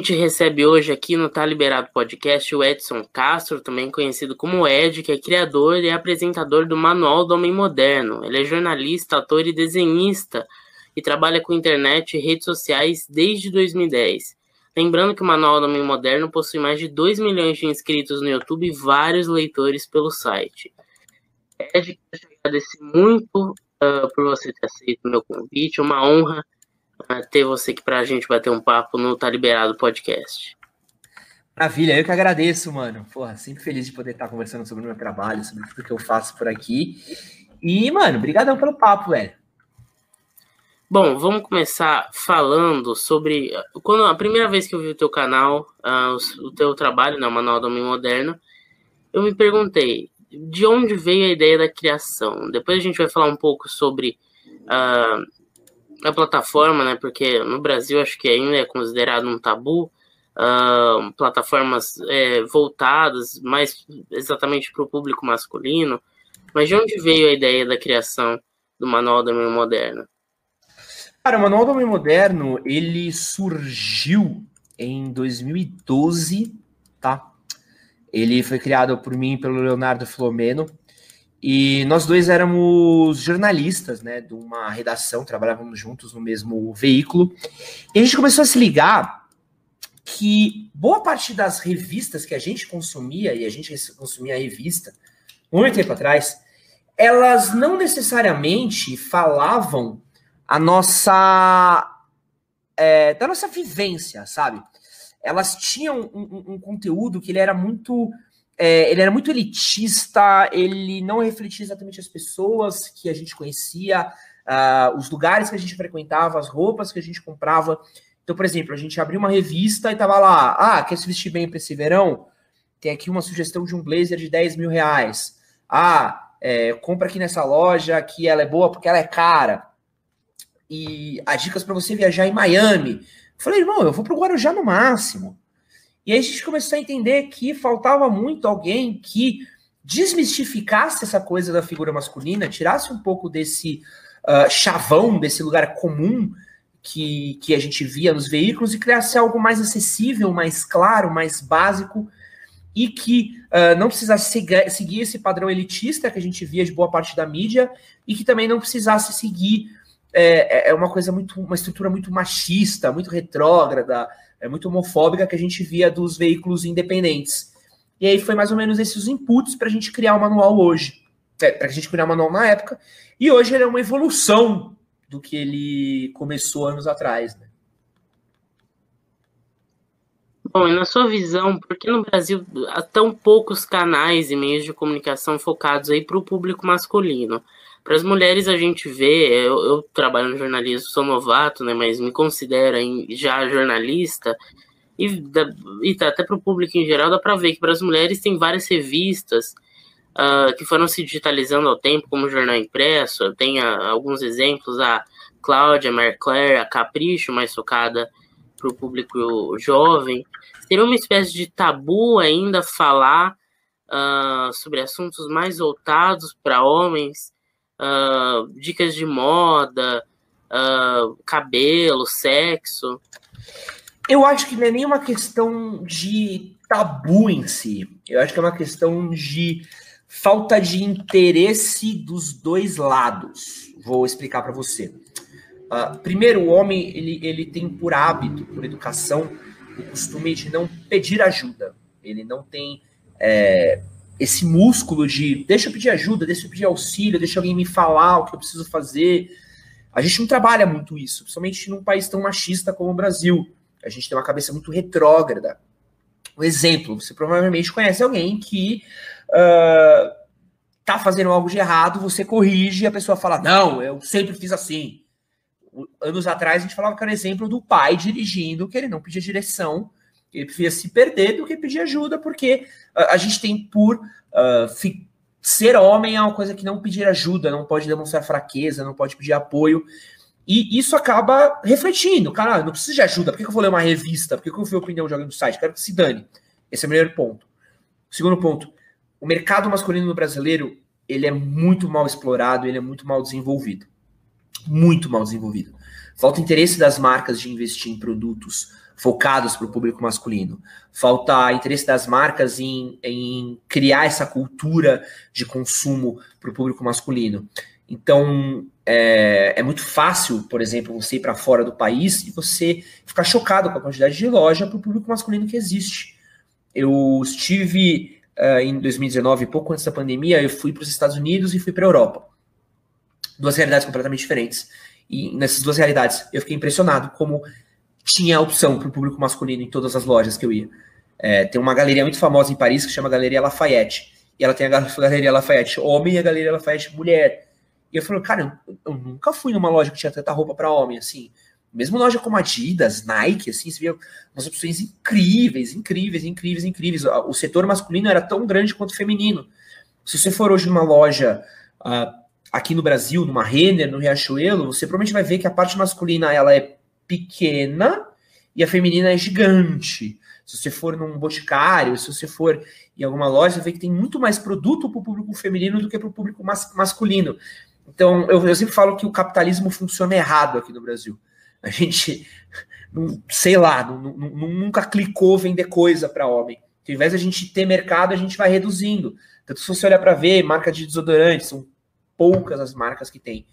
A gente recebe hoje aqui no Tá Liberado Podcast o Edson Castro, também conhecido como Ed, que é criador e apresentador do Manual do Homem Moderno. Ele é jornalista, ator e desenhista e trabalha com internet e redes sociais desde 2010. Lembrando que o Manual do Homem Moderno possui mais de 2 milhões de inscritos no YouTube e vários leitores pelo site. Ed, quero agradecer muito uh, por você ter aceito o meu convite, uma honra ter você aqui para a gente bater um papo no Tá Liberado Podcast. Maravilha, eu que agradeço, mano. Porra, sempre feliz de poder estar conversando sobre o meu trabalho, sobre tudo que eu faço por aqui. E, mano, brigadão pelo papo, velho. Bom, vamos começar falando sobre quando a primeira vez que eu vi o teu canal, uh, o, o, teu trabalho, né, o Manual do Homem Moderno, eu me perguntei de onde veio a ideia da criação. Depois a gente vai falar um pouco sobre uh, a plataforma, né, porque no Brasil acho que ainda é considerado um tabu, uh, plataformas é, voltadas mais exatamente para o público masculino. Mas de onde veio a ideia da criação do Manual do Homem Moderno? Cara, o Manual do Homem Moderno, ele surgiu em 2012, tá? Ele foi criado por mim e pelo Leonardo Filomeno. E nós dois éramos jornalistas, né, de uma redação, trabalhávamos juntos no mesmo veículo. E a gente começou a se ligar que boa parte das revistas que a gente consumia, e a gente consumia a revista muito tempo atrás, elas não necessariamente falavam a nossa é, da nossa vivência, sabe? Elas tinham um, um, um conteúdo que ele era muito é, ele era muito elitista, ele não refletia exatamente as pessoas que a gente conhecia, uh, os lugares que a gente frequentava, as roupas que a gente comprava. Então, por exemplo, a gente abriu uma revista e tava lá, ah, quer se vestir bem para esse verão? Tem aqui uma sugestão de um blazer de 10 mil reais. Ah, é, compra aqui nessa loja que ela é boa porque ela é cara e as dicas para você viajar em Miami. falei, irmão, eu vou para o Guarujá no máximo. E aí a gente começou a entender que faltava muito alguém que desmistificasse essa coisa da figura masculina, tirasse um pouco desse uh, chavão, desse lugar comum que, que a gente via nos veículos e criasse algo mais acessível, mais claro, mais básico e que uh, não precisasse seguir, esse padrão elitista que a gente via de boa parte da mídia e que também não precisasse seguir é, é uma coisa muito, uma estrutura muito machista, muito retrógrada, é muito homofóbica que a gente via dos veículos independentes. E aí foi mais ou menos esses inputs para a gente criar o manual hoje, é, para a gente criar o manual na época. E hoje ele é uma evolução do que ele começou anos atrás, né? Bom, e na sua visão, por que no Brasil há tão poucos canais e meios de comunicação focados aí para o público masculino? Para as mulheres a gente vê, eu, eu, trabalho no jornalismo, sou novato, né, mas me considero já jornalista, e, da, e tá, até para o público em geral dá para ver que para as mulheres tem várias revistas uh, que foram se digitalizando ao tempo, como o Jornal Impresso, tem uh, alguns exemplos, a Cláudia, a Marie Claire, a Capricho, mais focada para o público jovem. Seria uma espécie de tabu ainda falar uh, sobre assuntos mais voltados para homens, uh, dicas de moda, uh, cabelo, sexo? Eu acho que não é nem uma questão de tabu em si. Eu acho que é uma questão de falta de interesse dos dois lados. Vou explicar para você. Uh, primeiro, o homem ele, ele tem por hábito, por educação, o costume de não pedir ajuda. Ele não tem é, esse músculo de deixa eu pedir ajuda, deixa eu pedir auxílio, deixa alguém me falar o que eu preciso fazer. A gente não trabalha muito isso, principalmente num país tão machista como o Brasil. A gente tem uma cabeça muito retrógrada. Um exemplo, você provavelmente conhece alguém que uh, tá fazendo algo de errado, você corrige e a pessoa fala, não, eu sempre fiz assim. Anos atrás a gente falava que era exemplo do pai dirigindo, que ele não pedia direção ele preferia se perder do que pedir ajuda, porque a, a gente tem por uh, ser homem é uma coisa que não pedir ajuda, não pode demonstrar fraqueza, não pode pedir apoio. E isso acaba refletindo. Cara, não precisa de ajuda. Por que eu vou ler uma revista? Por que eu a opinião de alguém do site? Quero que se dane. Esse é o primeiro ponto. Segundo ponto, o mercado masculino no brasileiro ele é muito mal explorado, ele é muito mal desenvolvido. Muito mal desenvolvido. Falta interesse das marcas de investir em produtos focados para o público masculino. Falta interesse das marcas em, em criar essa cultura de consumo para o público masculino. Então, é, é, muito fácil, por exemplo, você ir para fora do país e você ficar chocado com a quantidade de loja para o público masculino que existe. Eu estive uh, em 2019, pouco antes da pandemia, eu fui para os Estados Unidos e fui para a Europa. Duas realidades completamente diferentes. E nessas duas realidades, eu fiquei impressionado como tinha opção para o público masculino em todas as lojas que eu ia. É, tem uma galeria muito famosa em Paris que chama Galeria Lafayette. E ela tem a Galeria Lafayette homem e a Galeria Lafayette mulher. E eu falei, cara, eu, eu nunca fui numa loja que tinha tanta roupa para homem, assim. Mesmo loja como Adidas, Nike, assim, você via umas opções incríveis, incríveis, incríveis, incríveis. O setor masculino era tão grande quanto o feminino. Se você for hoje numa loja uh, aqui no Brasil, numa Renner, no Riachuelo, você provavelmente vai ver que a parte masculina ela é pequena e a feminina é gigante. Se você for num boticário, se você for em alguma loja, você vê que tem muito mais produto para o público feminino do que para o público mas masculino. Então, eu, eu, sempre falo que o capitalismo funciona errado aqui no Brasil. A gente, não, sei lá, não, não, nunca clicou vender coisa para homem. Ao invés de a gente ter mercado, a gente vai reduzindo. Tanto se você olhar para ver, marca de desodorante, são poucas as marcas que tem.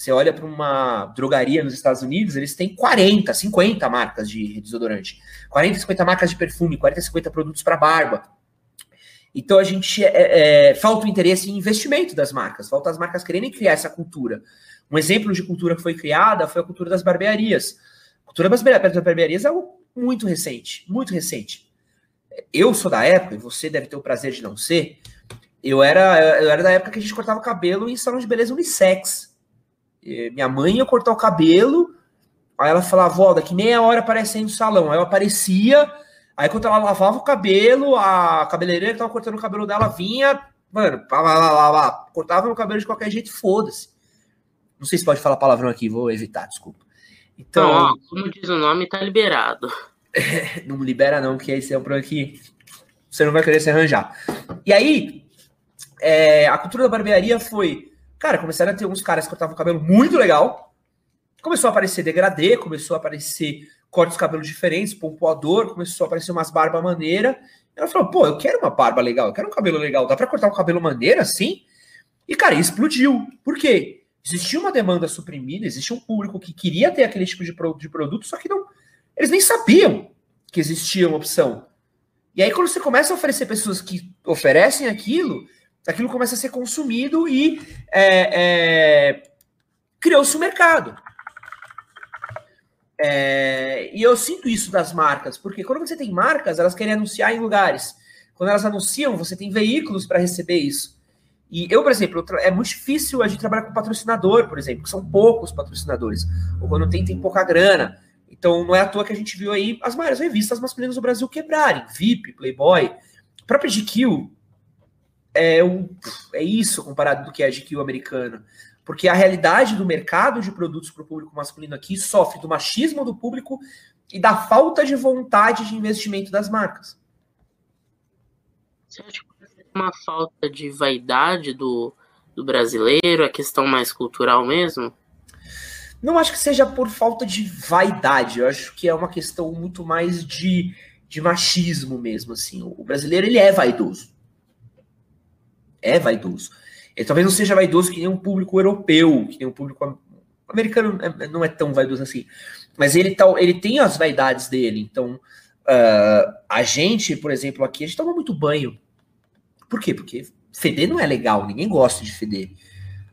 Você olha para uma drogaria nos Estados Unidos, eles têm 40, 50 marcas de desodorante. 40, 50 marcas de perfume, 40, 50 produtos para barba. Então a gente é, é, falta o interesse em investimento das marcas, falta as marcas quererem criar essa cultura. Um exemplo de cultura que foi criada foi a cultura das barbearias. A cultura das barbearias é algo muito recente, muito recente. Eu sou da época, e você deve ter o prazer de não ser. Eu era, eu era da época que a gente cortava cabelo em salão de beleza unissex minha mãe ia cortar o cabelo, aí ela falava, vó, daqui meia hora aparece aí no salão. Aí eu aparecia, aí quando ela lavava o cabelo, a cabeleireira que tava cortando o cabelo dela vinha, mano, lá, lá, lá, lá, cortava meu cabelo de qualquer jeito, foda-se. Não sei se pode falar palavrão aqui, vou evitar, desculpa. Então, não, ó, como diz o nome, tá liberado. não libera não, que esse é um problema que você não vai querer se arranjar. E aí, é, a cultura da barbearia foi Cara, começaram a ter uns caras que cortavam o cabelo muito legal. Começou a aparecer degradê, começou a aparecer cortes de cabelo diferentes, pompoador, começou a aparecer umas barbas maneira. Ela falou, pô, eu quero uma barba legal, eu quero um cabelo legal. Dá pra cortar um cabelo maneiro assim? E, cara, explodiu. Por quê? Existia uma demanda suprimida, existia um público que queria ter aquele tipo de, de produto, só que não. Eles nem sabiam que existia uma opção. E aí, quando você começa a oferecer pessoas que oferecem aquilo, aquilo começa a ser consumido e é, é, criou-se um mercado. É, e eu sinto isso das marcas, porque quando você tem marcas, elas querem anunciar em lugares. Quando elas anunciam, você tem veículos para receber isso. E eu, por exemplo, é muito difícil a gente trabalhar com patrocinador, por exemplo, que são poucos patrocinadores. Ou quando tem, tem pouca grana. Então, não é à toa que a gente viu aí as maiores revistas masculinas do Brasil quebrarem. VIP, Playboy, própria GQ é, um, é isso comparado do que é a GQ americana. Porque a realidade do mercado de produtos para o público masculino aqui sofre do machismo do público e da falta de vontade de investimento das marcas. Você acha que é uma falta de vaidade do, do brasileiro, a questão mais cultural mesmo? Não acho que seja por falta de vaidade, eu acho que é uma questão muito mais de, de machismo mesmo, assim. O brasileiro, ele é vaidoso é vaidoso. Ele talvez não seja vaidoso que nem um público europeu, que nem um público americano é, não é tão vaidoso assim. Mas ele, tá, ele tem as vaidades dele. Então, uh, a gente, por exemplo, aqui, a gente toma muito banho. Por quê? Porque feder não é legal, ninguém gosta de feder.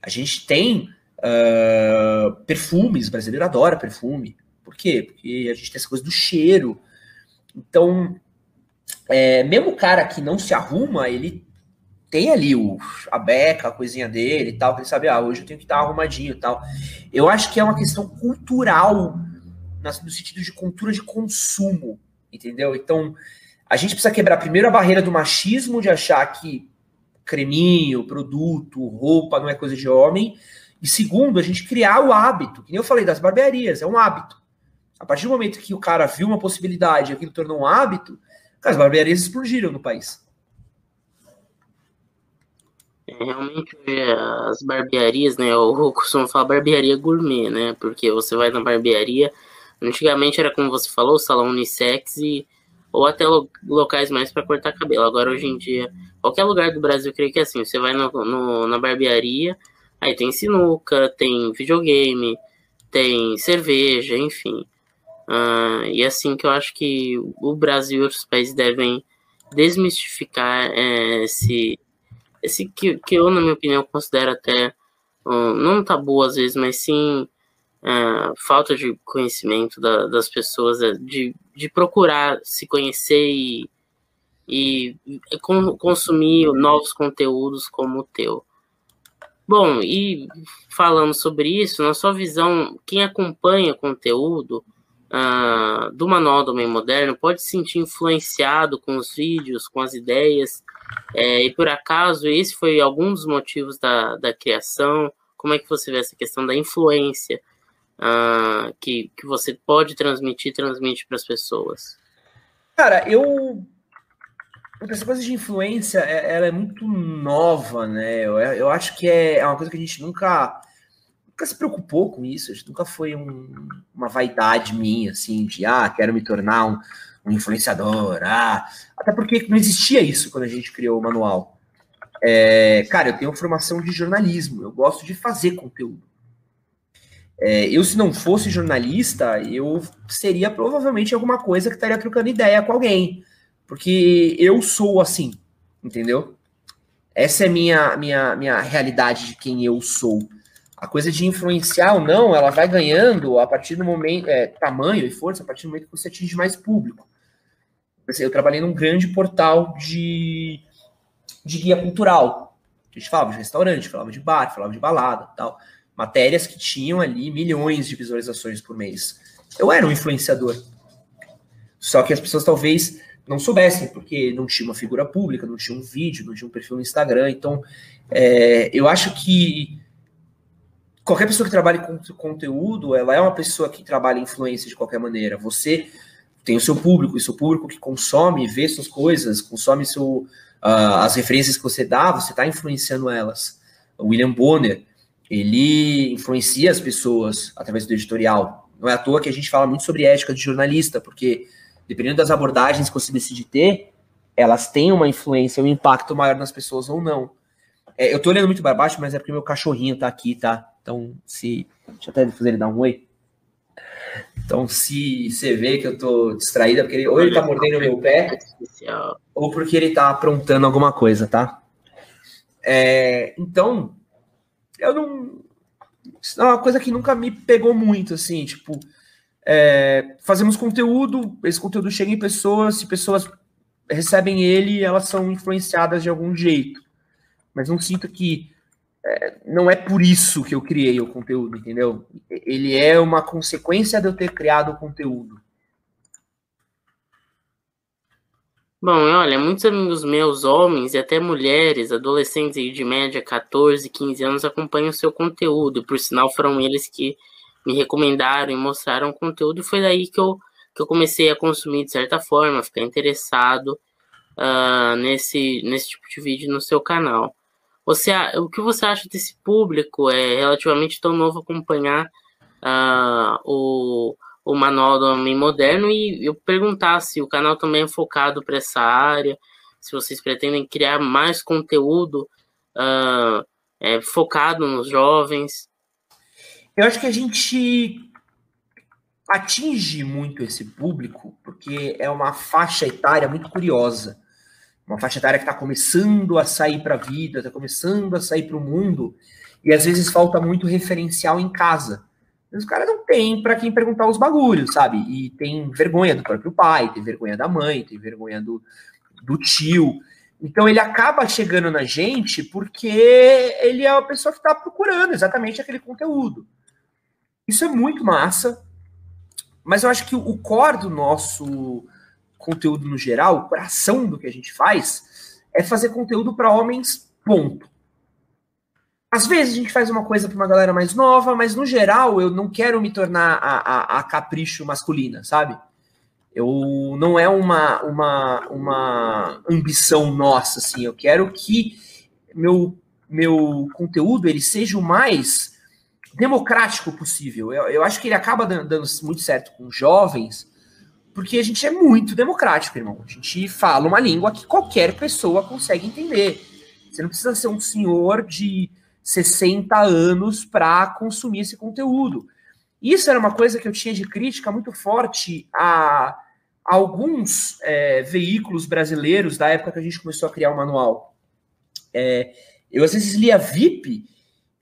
A gente tem uh, perfumes, o brasileiro adora perfume. Por quê? Porque a gente tem essa coisa do cheiro. Então, é, mesmo o cara que não se arruma, ele tem ali o, a beca, a coisinha dele e tal, que ele sabe, ah, hoje eu tenho que estar arrumadinho e tal. Eu acho que é uma questão cultural, no sentido de cultura de consumo, entendeu? Então, a gente precisa quebrar primeiro a barreira do machismo, de achar que creminho, produto, roupa não é coisa de homem. E segundo, a gente criar o hábito, que nem eu falei das barbearias, é um hábito. A partir do momento que o cara viu uma possibilidade, aquilo tornou um hábito, as barbearias explodiram no país. Realmente as barbearias, né? Eu costumo falar barbearia gourmet, né? Porque você vai na barbearia. Antigamente era como você falou, salão unissex e ou até locais mais para cortar cabelo. Agora hoje em dia, qualquer lugar do Brasil, eu creio que é assim, você vai no, no, na barbearia, aí tem sinuca, tem videogame, tem cerveja, enfim. Uh, e assim que eu acho que o Brasil e outros países devem desmistificar é, esse, esse que, que eu, na minha opinião, considero até um, não tabu às vezes, mas sim uh, falta de conhecimento da, das pessoas, é, de, de procurar se conhecer e, e consumir novos conteúdos como o teu. Bom, e falando sobre isso, na sua visão, quem acompanha conteúdo uh, do Manual do Homem Moderno pode se sentir influenciado com os vídeos, com as ideias, é, e por acaso esse foi algum dos motivos da, da criação? Como é que você vê essa questão da influência uh, que, que você pode transmitir, transmite para as pessoas? Cara, eu. Essa coisa de influência, é, ela é muito nova, né? Eu, eu acho que é, é uma coisa que a gente nunca, nunca se preocupou com isso. Nunca foi um, uma vaidade minha, assim, de, ah, quero me tornar um, um influenciador. Ah, até porque não existia isso quando a gente criou o manual. É, cara, eu tenho formação de jornalismo, eu gosto de fazer conteúdo. É, eu, se não fosse jornalista, eu seria provavelmente alguma coisa que estaria trocando ideia com alguém. Porque eu sou assim, entendeu? Essa é minha minha minha realidade de quem eu sou. A coisa de influenciar ou não, ela vai ganhando a partir do momento, é, tamanho e força, a partir do momento que você atinge mais público. Eu trabalhei num grande portal de, de guia cultural. A gente falava de restaurante, falava de bar, falava de balada tal matérias que tinham ali milhões de visualizações por mês. Eu era um influenciador. Só que as pessoas talvez não soubessem, porque não tinha uma figura pública, não tinha um vídeo, não tinha um perfil no Instagram. Então, é, eu acho que qualquer pessoa que trabalhe com conteúdo, ela é uma pessoa que trabalha influência de qualquer maneira. Você tem o seu público, e seu público que consome, vê suas coisas, consome seu, uh, as referências que você dá, você está influenciando elas. O William Bonner, ele influencia as pessoas através do editorial. Não é à toa que a gente fala muito sobre ética de jornalista, porque dependendo das abordagens que você decide ter, elas têm uma influência, um impacto maior nas pessoas ou não. É, eu tô olhando muito para baixo, mas é porque meu cachorrinho tá aqui, tá? Então, se. Deixa eu até fazer ele dar um oi. Então, se você vê que eu tô distraída, porque ele, ou ele tá mordendo meu pé, ou porque ele tá aprontando alguma coisa, tá? É, então, eu não. Isso é uma coisa que nunca me pegou muito, assim, tipo. É, fazemos conteúdo, esse conteúdo chega em pessoas, se pessoas recebem ele, elas são influenciadas de algum jeito. Mas não sinto que é, não é por isso que eu criei o conteúdo, entendeu? Ele é uma consequência de eu ter criado o conteúdo. Bom, olha, muitos amigos meus, homens e até mulheres, adolescentes de média 14, 15 anos, acompanham o seu conteúdo. Por sinal, foram eles que me recomendaram e mostraram o conteúdo. E foi daí que eu, que eu comecei a consumir de certa forma, ficar interessado uh, nesse, nesse tipo de vídeo no seu canal. Você, o que você acha desse público? É relativamente tão novo acompanhar uh, o o Manual do Homem Moderno e eu perguntar se o canal também é focado para essa área, se vocês pretendem criar mais conteúdo uh, é, focado nos jovens. Eu acho que a gente atinge muito esse público porque é uma faixa etária muito curiosa. Uma faixa etária que está começando a sair para a vida, está começando a sair para o mundo, e às vezes falta muito referencial em casa. Os caras não têm para quem perguntar os bagulhos, sabe? E tem vergonha do próprio pai, tem vergonha da mãe, tem vergonha do, do tio. Então ele acaba chegando na gente porque ele é a pessoa que está procurando exatamente aquele conteúdo. Isso é muito massa, mas eu acho que o core do nosso conteúdo no geral, o coração do que a gente faz, é fazer conteúdo para homens, ponto. Às vezes a gente faz uma coisa para uma galera mais nova, mas no geral eu não quero me tornar a, a, a capricho masculina, sabe? Eu não é uma, uma, uma ambição nossa, assim. Eu quero que meu meu conteúdo ele seja o mais democrático possível. Eu, eu acho que ele acaba dando, dando muito certo com jovens, porque a gente é muito democrático, irmão. A gente fala uma língua que qualquer pessoa consegue entender. Você não precisa ser um senhor de 60 anos para consumir esse conteúdo. Isso era uma coisa que eu tinha de crítica muito forte a, alguns é, veículos brasileiros da época que a gente começou a criar o manual. É, eu às vezes lia VIP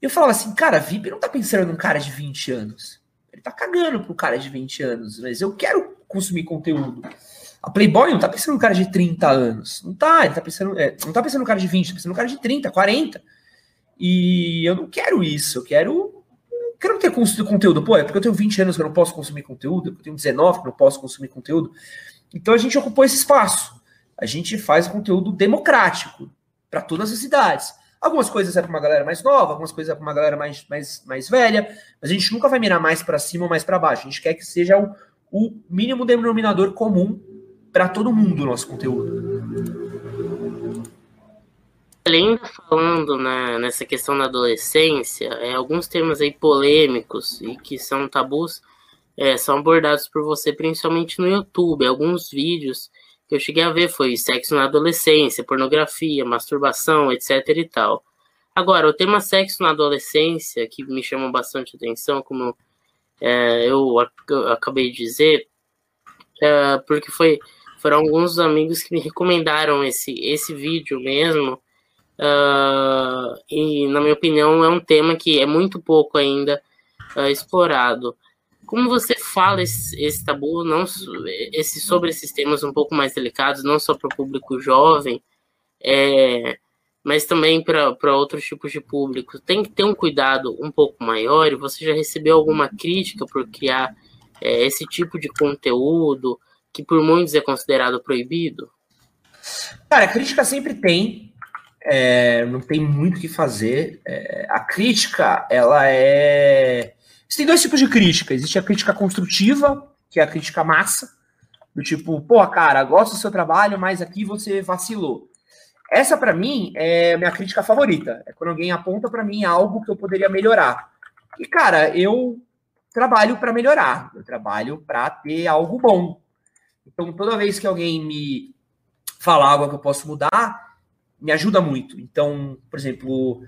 e eu falava assim, cara, VIP não tá pensando num cara de 20 anos. Ele tá cagando pro cara de 20 anos, mas eu quero consumir conteúdo. A Playboy não tá pensando no cara de 30 anos. Não tá, ele tá pensando. É, não tá pensando no cara de 20, tá pensando no cara de 30, 40. E eu não quero isso. Eu quero. Eu quero ter conteúdo. Pô, é porque eu tenho 20 anos que eu não posso consumir conteúdo, eu tenho 19 que eu não posso consumir conteúdo. Então a gente ocupou esse espaço. A gente faz conteúdo democrático para todas as idades. Algumas coisas é para uma galera mais nova, algumas coisas é para uma galera mais, mais, mais velha, mas a gente nunca vai mirar mais para cima ou mais para baixo. A gente quer que seja o, o mínimo denominador comum para todo mundo o nosso conteúdo. Além falando na, nessa questão da adolescência, é, alguns temas aí polêmicos e que são tabus é, são abordados por você principalmente no YouTube. Alguns vídeos que eu cheguei a ver foi sexo na adolescência, pornografia, masturbação, etc e tal. Agora, o tema sexo na adolescência, que me chama bastante atenção, como é, eu acabei de dizer, é, porque foi, foram alguns amigos que me recomendaram esse, esse vídeo mesmo, uh, e na minha opinião é um tema que é muito pouco ainda uh, explorado. Como você fala esse, esse, tabu, não esse, sobre esses temas um pouco mais delicados, não só para o público jovem, é, mas também para outros tipos de público. Tem que ter um cuidado um pouco maior. E você já recebeu alguma crítica por criar é, esse tipo de conteúdo que por muitos é considerado proibido? Cara, crítica sempre tem. É, não tem muito o que fazer. É, a crítica, ela é. Tem dois tipos de crítica. Existe a crítica construtiva, que é a crítica massa, do tipo, pô, cara, gosto do seu trabalho, mas aqui você vacilou. Essa, para mim, é minha crítica favorita. É quando alguém aponta para mim algo que eu poderia melhorar. E, cara, eu trabalho para melhorar. Eu trabalho para ter algo bom. Então, toda vez que alguém me fala algo que eu posso mudar, me ajuda muito. Então, por exemplo,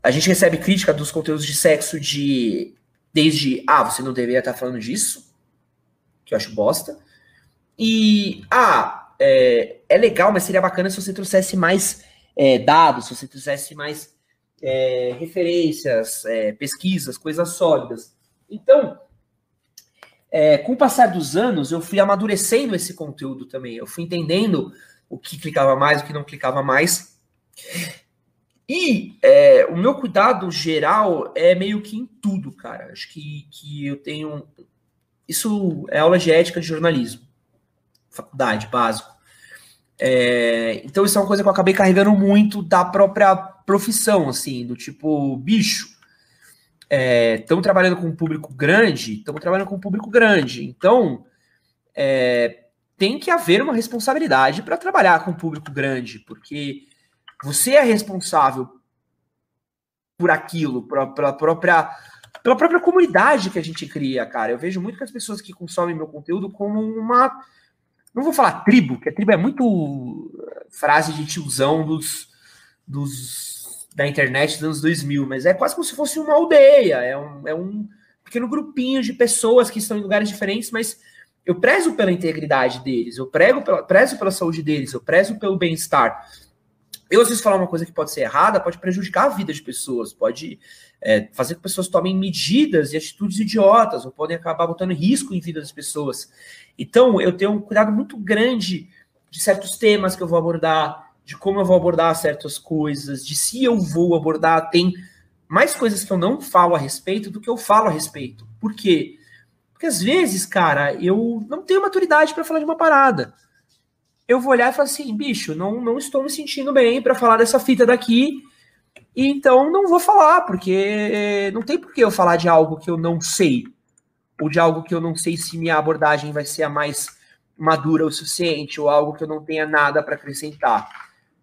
a gente recebe crítica dos conteúdos de sexo de desde ah, você não deveria estar falando disso, que eu acho bosta. E ah, é, é legal, mas seria bacana se você trouxesse mais é, dados, se você trouxesse mais é, referências, é, pesquisas, coisas sólidas. Então, é, com o passar dos anos, eu fui amadurecendo esse conteúdo também. Eu fui entendendo o que clicava mais, o que não clicava mais. E é, o meu cuidado geral é meio que em tudo, cara. Acho que, que eu tenho. Isso é aula de ética de jornalismo faculdade, básico. É, então isso é uma coisa que eu acabei carregando muito da própria profissão, assim, do tipo, bicho, estamos é, trabalhando com um público grande, estamos trabalhando com um público grande, então é, tem que haver uma responsabilidade para trabalhar com um público grande, porque você é responsável por aquilo, pela própria pela própria comunidade que a gente cria, cara. Eu vejo muito que as pessoas que consomem meu conteúdo como uma não vou falar tribo, porque tribo é muito frase de tiozão dos, dos, da internet dos anos 2000, mas é quase como se fosse uma aldeia, é um, é um pequeno grupinho de pessoas que estão em lugares diferentes, mas eu prezo pela integridade deles, eu prego pela, prezo pela saúde deles, eu prezo pelo bem-estar. Eu, às vezes, falar uma coisa que pode ser errada pode prejudicar a vida de pessoas, pode é, fazer com que pessoas tomem medidas e atitudes idiotas, ou podem acabar botando risco em vida das pessoas. Então, eu tenho um cuidado muito grande de certos temas que eu vou abordar, de como eu vou abordar certas coisas, de se eu vou abordar. Tem mais coisas que eu não falo a respeito do que eu falo a respeito. Por quê? Porque às vezes, cara, eu não tenho maturidade para falar de uma parada eu vou olhar e falar assim, bicho, não, não estou me sentindo bem para falar dessa fita daqui, e então não vou falar, porque não tem por que eu falar de algo que eu não sei, ou de algo que eu não sei se minha abordagem vai ser a mais madura o suficiente, ou algo que eu não tenha nada para acrescentar.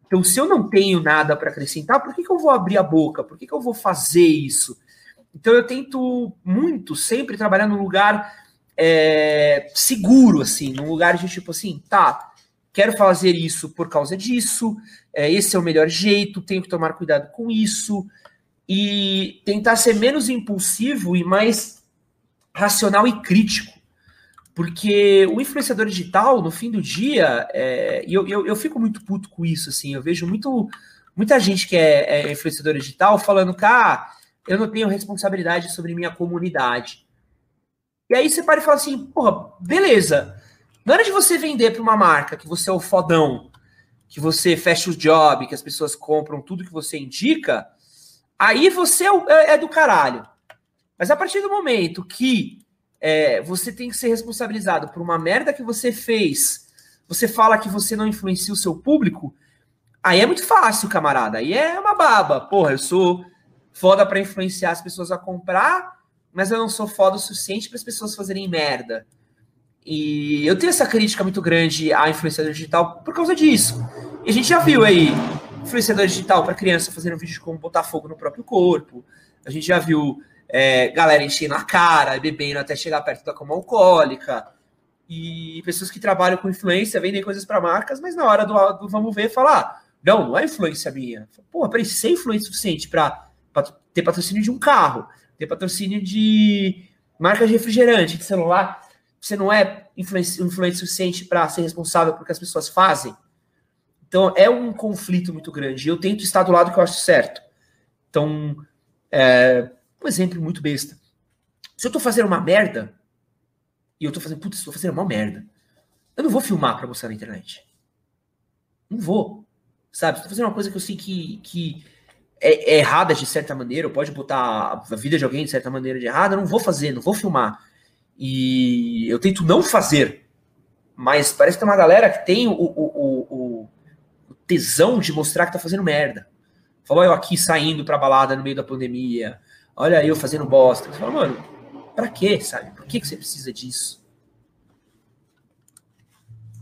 Então, se eu não tenho nada para acrescentar, por que, que eu vou abrir a boca? Por que, que eu vou fazer isso? Então, eu tento muito sempre trabalhar num lugar é, seguro, assim, num lugar de tipo assim, tá, quero fazer isso por causa disso, é, esse é o melhor jeito, tenho que tomar cuidado com isso, e tentar ser menos impulsivo e mais racional e crítico. Porque o influenciador digital, no fim do dia, é, e eu, eu, eu, fico muito puto com isso, assim, eu vejo muito, muita gente que é, é influenciador digital falando que ah, eu não tenho responsabilidade sobre minha comunidade. E aí você para e fala assim, porra, beleza. Na hora de você vender para uma marca que você é o fodão, que você fecha o job, que as pessoas compram tudo que você indica, aí você é, é, é do caralho. Mas a partir do momento que é, você tem que ser responsabilizado por uma merda que você fez, você fala que você não influencia o seu público, aí é muito fácil, camarada. Aí é uma baba. Porra, eu sou foda para influenciar as pessoas a comprar, mas eu não sou foda o suficiente para as pessoas fazerem merda. E eu tenho essa crítica muito grande à influenciador digital por causa disso. E a gente já viu aí influenciador digital para criança fazendo vídeo de como botar fogo no próprio corpo. A gente já viu é, galera enchendo a cara, bebendo até chegar perto da coma alcoólica. E pessoas que trabalham com influência vendem coisas para marcas, mas na hora do, do vamos ver, falar: ah, não, não é influência minha. Porra, peraí, ser influência suficiente para ter patrocínio de um carro, ter patrocínio de marca de refrigerante, de celular. Você não é influência suficiente para ser responsável por que as pessoas fazem. Então é um conflito muito grande. Eu tento estar do lado que eu acho certo. Então, é, um exemplo muito besta. Se eu tô fazendo uma merda, e eu tô fazendo, putz, tô fazendo uma merda, eu não vou filmar para mostrar na internet. Não vou. Sabe? Tô fazendo uma coisa que eu sei que, que é, é, errada de certa maneira, ou pode botar a vida de alguém de certa maneira de errada, eu não vou fazer, não vou filmar. E eu tento não fazer. Mas parece que tem uma galera que tem o, o, o, o tesão de mostrar que tá fazendo merda. Falou eu aqui saindo pra balada no meio da pandemia, olha eu fazendo bosta. Você fala, mano, pra quê, sabe? Por que, que você precisa disso?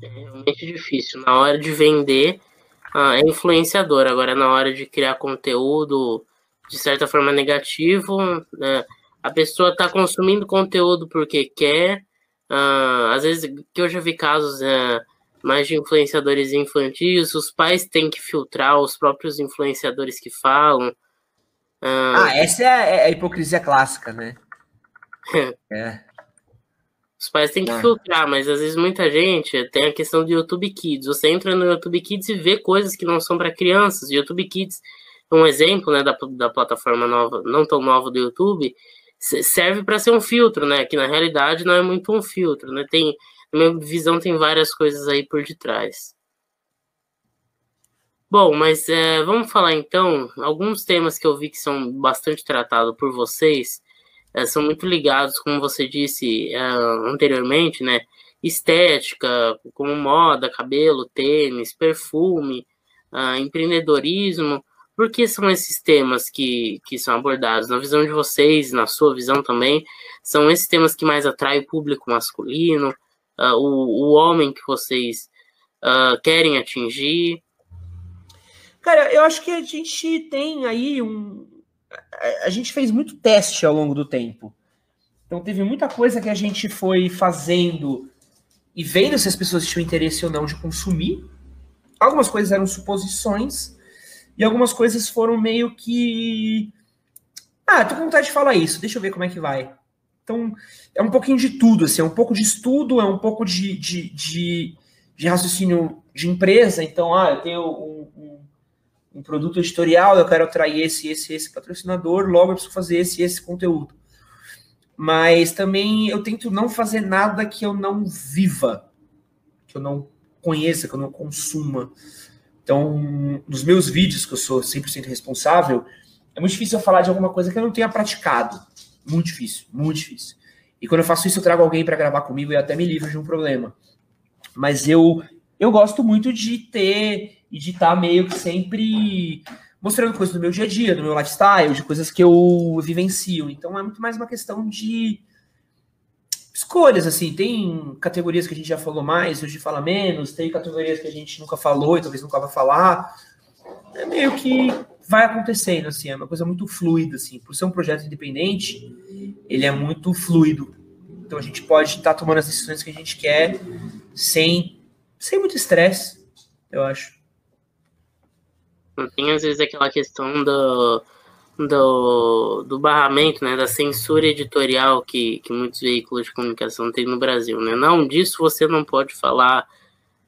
É realmente difícil. Na hora de vender, ah, é influenciador. Agora, na hora de criar conteúdo, de certa forma, negativo, né? A pessoa está consumindo conteúdo porque quer. Ah, às vezes, que eu já vi casos é, mais de influenciadores infantis, os pais têm que filtrar os próprios influenciadores que falam. Ah, ah essa é a, é a, hipocrisia clássica, né? é. Os pais têm que ah. filtrar, mas às vezes muita gente tem a questão do YouTube Kids. Você entra no YouTube Kids e vê coisas que não são para crianças. YouTube Kids é um exemplo, né, da, da plataforma nova, não tão nova do YouTube, serve para ser um filtro, né? Que na realidade não é muito um filtro, né? Tem, na minha visão, tem várias coisas aí por detrás. Bom, mas é, vamos falar então, alguns temas que eu vi que são bastante tratados por vocês, é, são muito ligados, como você disse é, anteriormente, né? Estética, como moda, cabelo, tênis, perfume, uh, empreendedorismo. Por que são esses temas que, que são abordados? Na visão de vocês, na sua visão também, são esses temas que mais atraem o público masculino, uh, o, o homem que vocês uh, querem atingir? Cara, eu acho que a gente tem aí um. A gente fez muito teste ao longo do tempo. Então teve muita coisa que a gente foi fazendo e vendo se as pessoas tinham interesse ou não de consumir. Algumas coisas eram suposições e algumas coisas foram meio que. Ah, tô com vontade de falar isso, deixa eu ver como é que vai. Então, é um pouquinho de tudo, assim, é um pouco de estudo, é um pouco de, de, de, de raciocínio de empresa. Então, ah, eu tenho um, um um produto editorial, eu quero atrair esse, esse, esse patrocinador, logo eu preciso fazer esse, esse conteúdo. Mas também eu tento não fazer nada que eu não viva, que eu não conheça, que eu não consuma. Então, nos meus vídeos, que eu sou 100% responsável, é muito difícil eu falar de alguma coisa que eu não tenha praticado. Muito difícil, muito difícil. E quando eu faço isso, eu trago alguém para gravar comigo e até me livro de um problema. Mas eu, eu gosto muito de ter e de estar tá meio que sempre mostrando coisas do meu dia a dia, do meu lifestyle, de coisas que eu vivencio. Então é muito mais uma questão de escolhas, assim. Tem categorias que a gente já falou mais, hoje fala menos, tem categorias que a gente nunca falou e talvez nunca vai falar. é meio que vai acontecendo, assim, é uma coisa muito fluida, assim. Por ser um projeto independente, ele é muito fluido. Então a gente pode estar tá tomando as decisões que a gente quer sem, sem muito estresse, eu acho. Tem às vezes aquela questão do, do, do barramento, né, da censura editorial que, que muitos veículos de comunicação têm no Brasil, né? Não, disso você não pode falar,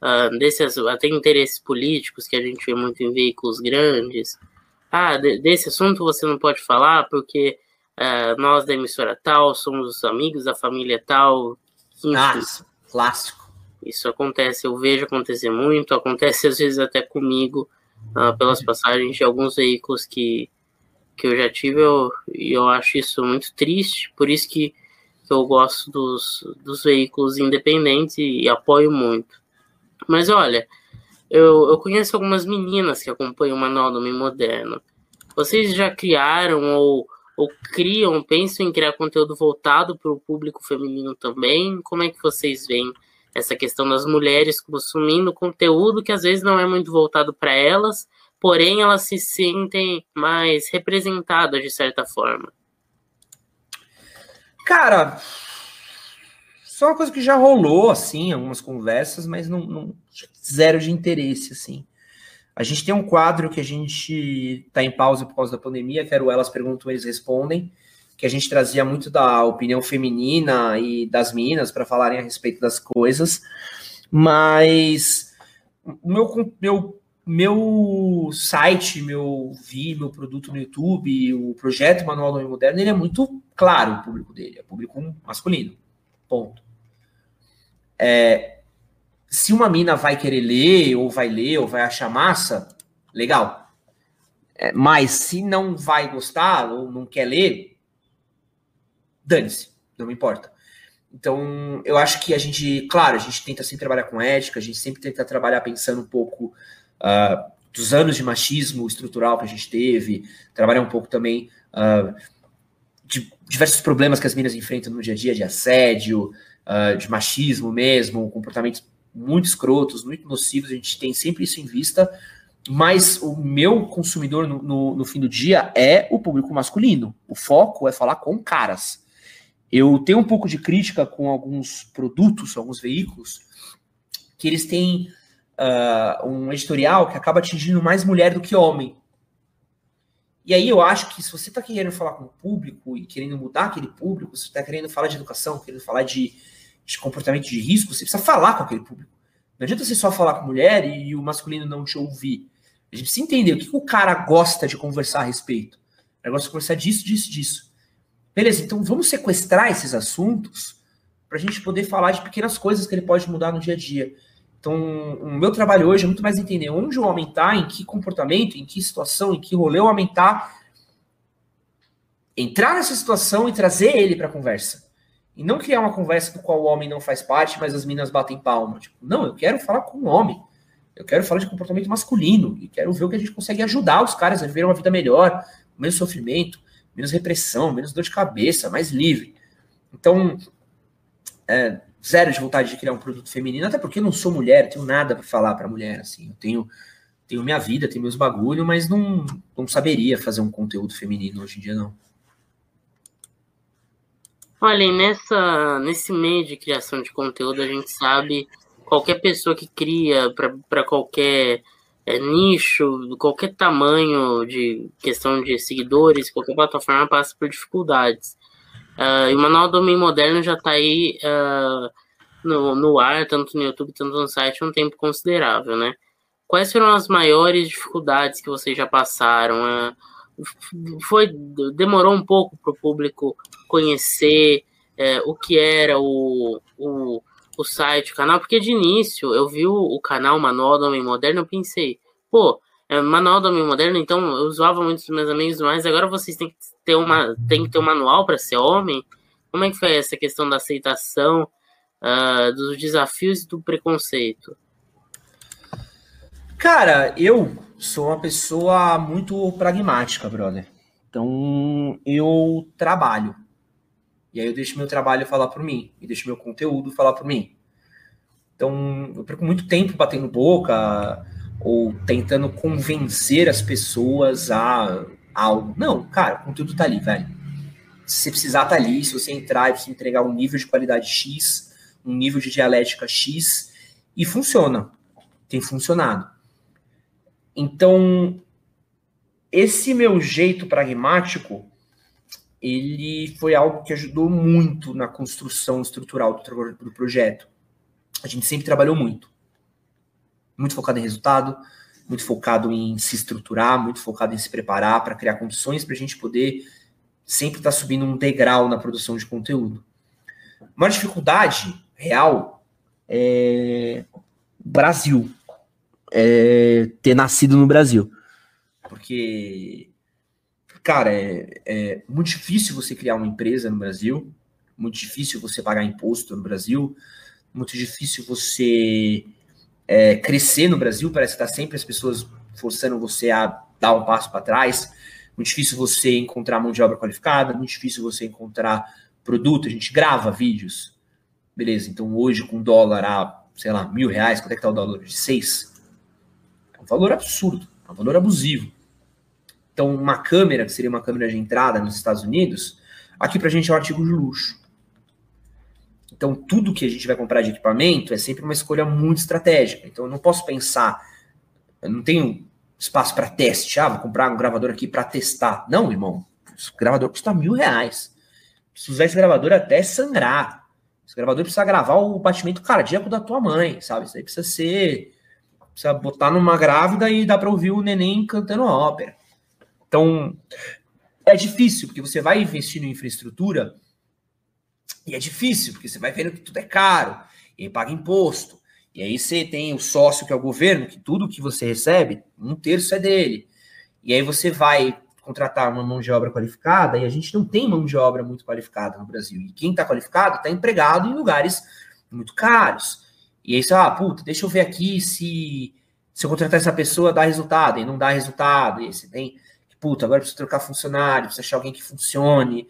uh, desses, até interesses políticos que a gente vê muito em veículos grandes. Ah, de, desse assunto você não pode falar porque uh, nós da emissora tal somos amigos da família tal. Nossa, clássico. Isso acontece, eu vejo acontecer muito, acontece às vezes até comigo, uh, pelas passagens de alguns veículos que, que eu já tive, eu, e eu acho isso muito triste, por isso que eu gosto dos, dos veículos independentes e, e apoio muito. Mas olha, eu, eu conheço algumas meninas que acompanham o Manual do Homem Moderno. Vocês já criaram ou, ou criam, pensam em criar conteúdo voltado para o público feminino também? Como é que vocês veem essa questão das mulheres consumindo conteúdo que às vezes não é muito voltado para elas, porém elas se sentem mais representadas de certa forma? Cara, isso é uma coisa que já rolou, assim, algumas conversas, mas não, não zero de interesse, assim. A gente tem um quadro que a gente está em pausa por causa da pandemia, que era o Elas Perguntam, Eles Respondem, que a gente trazia muito da opinião feminina e das meninas para falarem a respeito das coisas, mas o meu, meu, meu site, meu vi, meu produto no YouTube, o projeto Manual do Homem Moderno, ele é muito claro o público dele, é público masculino, ponto é, se uma mina vai querer ler, ou vai ler, ou vai achar massa, legal. É, mas se não vai gostar, ou não quer ler, dane-se, não me importa. Então, eu acho que a gente, claro, a gente tenta sempre trabalhar com ética, a gente sempre tenta trabalhar pensando um pouco uh, dos anos de machismo estrutural que a gente teve, trabalhar um pouco também uh, de diversos problemas que as minas enfrentam no dia a dia, de assédio, uh, de machismo mesmo, comportamentos muito escrotos, muito nocivos, a gente tem sempre isso em vista, mas o meu consumidor no, no, no fim do dia é o público masculino. O foco é falar com caras. Eu tenho um pouco de crítica com alguns produtos, alguns veículos, que eles têm uh, um editorial que acaba atingindo mais mulher do que homem. E aí eu acho que se você está querendo falar com o público e querendo mudar aquele público, se você está querendo falar de educação, querendo falar de de comportamento de risco, você precisa falar com aquele público. Não adianta você só falar com mulher e, o masculino não te ouvir. A gente precisa entender o que, o cara gosta de conversar a respeito. Ele gosta de conversar disso, disso, disso. Beleza, então vamos sequestrar esses assuntos para a gente poder falar de pequenas coisas que ele pode mudar no dia a dia. Então, o meu trabalho hoje é muito mais entender onde o homem está, em que comportamento, em que situação, em que rolê o homem está. Entrar nessa situação e trazer ele para a conversa. E não criar uma conversa do qual o homem não faz parte, mas as minas batem palma. Tipo, não, eu quero falar com o homem. Eu quero falar de comportamento masculino. E quero ver o que a gente consegue ajudar os caras a viver uma vida melhor, menos sofrimento, menos repressão, menos dor de cabeça, mais livre. Então, é, zero de vontade de criar um produto feminino, até porque eu não sou mulher, tenho nada para falar para mulher. Assim, eu tenho, tenho minha vida, tenho meus bagulho, mas não, não saberia fazer um conteúdo feminino hoje em dia, não. Olha, nessa, nesse meio de criação de conteúdo, a gente sabe qualquer pessoa que cria para qualquer é, nicho, qualquer tamanho de questão de seguidores, qualquer plataforma passa por dificuldades. Uh, e o Manual do Homem Moderno já está aí uh, no, no ar, tanto no YouTube quanto no site, um tempo considerável, né? Quais foram as maiores dificuldades que vocês já passaram? Uh, foi demorou um pouco para o público conhecer é, o que era o, o, o site, o canal, porque de início eu vi o, o canal Manual do Homem Moderno, eu pensei, pô, Manual do Homem Moderno, então eu zoava muitos meus amigos, mas agora vocês têm que ter, uma, têm que ter um manual para ser homem? Como é que foi essa questão da aceitação, uh, dos desafios e do preconceito? Cara, eu sou uma pessoa muito pragmática, brother. Então, eu trabalho. E aí eu deixo meu trabalho falar por mim. E deixo meu conteúdo falar por mim. Então, eu perco muito tempo batendo boca, ou tentando convencer as pessoas a algo. Não, cara, o conteúdo tá ali, velho. Se você precisar, tá ali. Se você entrar e você entregar um nível de qualidade X, um nível de dialética X, e funciona. Tem funcionado. Então, esse meu jeito pragmático, ele foi algo que ajudou muito na construção estrutural do, do projeto. A gente sempre trabalhou muito. Muito focado em resultado, muito focado em se estruturar, muito focado em se preparar para criar condições para a gente poder sempre estar tá subindo um degrau na produção de conteúdo. Uma dificuldade real é Brasil, é ter nascido no Brasil, porque cara é, é muito difícil você criar uma empresa no Brasil, muito difícil você pagar imposto no Brasil, muito difícil você é, crescer no Brasil, parece que está sempre as pessoas forçando você a dar um passo para trás. Muito difícil você encontrar mão de obra qualificada, muito difícil você encontrar produto. A gente grava vídeos, beleza? Então hoje com dólar a, sei lá, mil reais, quanto é que tá o dólar? De seis? É um valor absurdo, é um valor abusivo. Então uma câmera, que seria uma câmera de entrada nos Estados Unidos, aqui para a gente é um artigo de luxo. Então, tudo que a gente vai comprar de equipamento é sempre uma escolha muito estratégica. Então, eu não posso pensar, eu não tenho espaço para teste. Ah, vou comprar um gravador aqui para testar. Não, irmão. Esse gravador custa mil reais. Preciso usar esse gravador até sangrar. Esse gravador precisa gravar o batimento cardíaco da tua mãe, sabe? Isso aí precisa ser. Precisa botar numa grávida e dá para ouvir o neném cantando ópera. Então, é difícil, porque você vai investir em infraestrutura e é difícil, porque você vai vendo que tudo é caro, e aí paga imposto. E aí você tem o sócio, que é o governo, que tudo que você recebe, um terço é dele. E aí você vai contratar uma mão de obra qualificada, e a gente não tem mão de obra muito qualificada no Brasil. E quem está qualificado está empregado em lugares muito caros. E aí você, ah, puta, deixa eu ver aqui se, se eu contratar essa pessoa dá resultado, e não dá resultado. E aí você tem, puta, agora preciso trocar funcionário, preciso achar alguém que funcione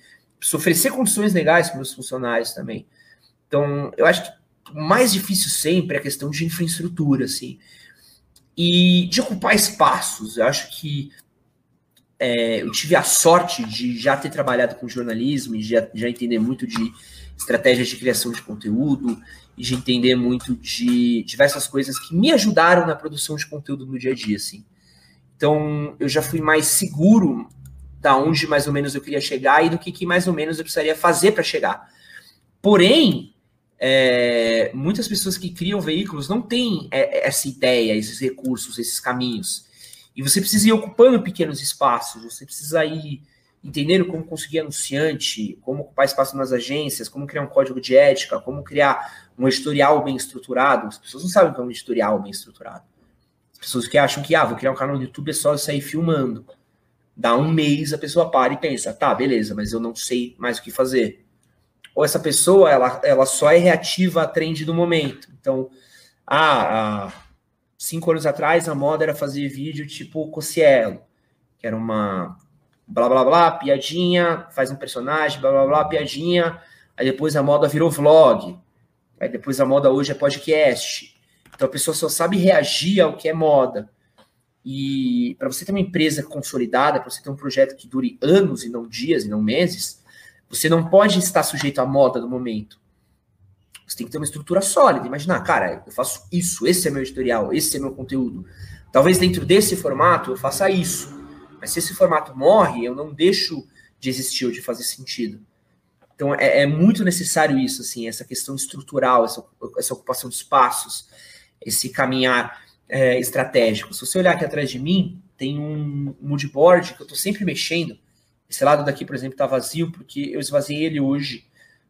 oferecer condições legais para os funcionários também. Então, eu acho que o mais difícil sempre é a questão de infraestrutura, assim. E de ocupar espaços. Eu acho que é, eu tive a sorte de já ter trabalhado com jornalismo e já, já entender muito de estratégias de criação de conteúdo e de entender muito de diversas coisas que me ajudaram na produção de conteúdo no dia a dia, assim. Então, eu já fui mais seguro da onde mais ou menos eu queria chegar e do que, que mais ou menos eu precisaria fazer para chegar. Porém, é, muitas pessoas que criam veículos não têm é, essa ideia, esses recursos, esses caminhos. E você precisa ir ocupando pequenos espaços, você precisa ir entendendo como conseguir anunciante, como ocupar espaço nas agências, como criar um código de ética, como criar um editorial bem estruturado. As pessoas não sabem o que é um editorial bem estruturado. As pessoas que acham que, ah, vou criar um canal no YouTube é só eu sair filmando. Dá um mês, a pessoa para e pensa, tá, beleza, mas eu não sei mais o que fazer. Ou essa pessoa, ela, ela só é reativa a trend do momento. Então, ah, cinco anos atrás, a moda era fazer vídeo tipo Cocielo, que era uma blá blá blá, piadinha, faz um personagem, blá blá blá, piadinha. Aí depois a moda virou vlog. Aí depois a moda hoje é podcast. Então a pessoa só sabe reagir ao que é moda. E para você ter uma empresa consolidada, para você ter um projeto que dure anos e não dias e não meses, você não pode estar sujeito à moda do momento. Você tem que ter uma estrutura sólida. Imaginar, cara, eu faço isso, esse é meu editorial, esse é meu conteúdo. Talvez dentro desse formato eu faça isso. Mas se esse formato morre, eu não deixo de existir ou de fazer sentido. Então é, é muito necessário isso, assim, essa questão estrutural, essa, essa ocupação de espaços, esse caminhar é, estratégico. Se você olhar aqui atrás de mim, tem um moodboard que eu estou sempre mexendo. Esse lado daqui, por exemplo, está vazio porque eu esvaziei ele hoje.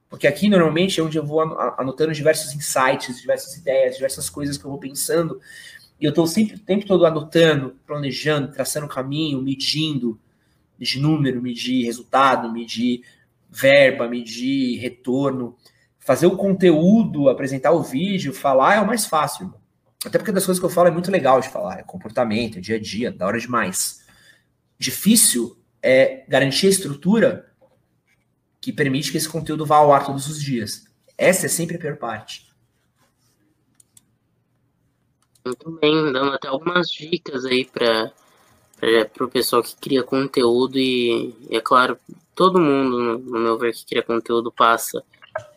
Porque aqui normalmente é onde eu vou anotando diversos insights, diversas ideias, diversas coisas que eu vou pensando. E eu estou sempre o tempo todo anotando, planejando, traçando caminho, medindo, medir número, medir resultado, medir verba, medir retorno. Fazer o conteúdo, apresentar o vídeo, falar é o mais fácil. Irmão. Até porque das coisas que eu falo é muito legal de falar, é comportamento, é dia a dia, da hora demais. Difícil é garantir a estrutura que permite que esse conteúdo vá ao ar todos os dias. Essa é sempre a pior parte. Muito bem, dando até algumas dicas aí para o pessoal que cria conteúdo e, é claro, todo mundo, no meu ver, que cria conteúdo passa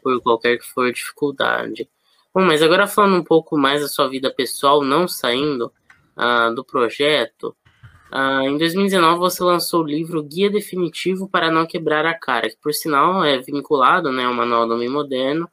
por qualquer que for dificuldade. Bom, mas agora falando um pouco mais da sua vida pessoal, não saindo uh, do projeto, uh, em 2019 você lançou o livro Guia Definitivo para Não Quebrar a Cara, que por sinal é vinculado né, ao Manual do Homem Moderno,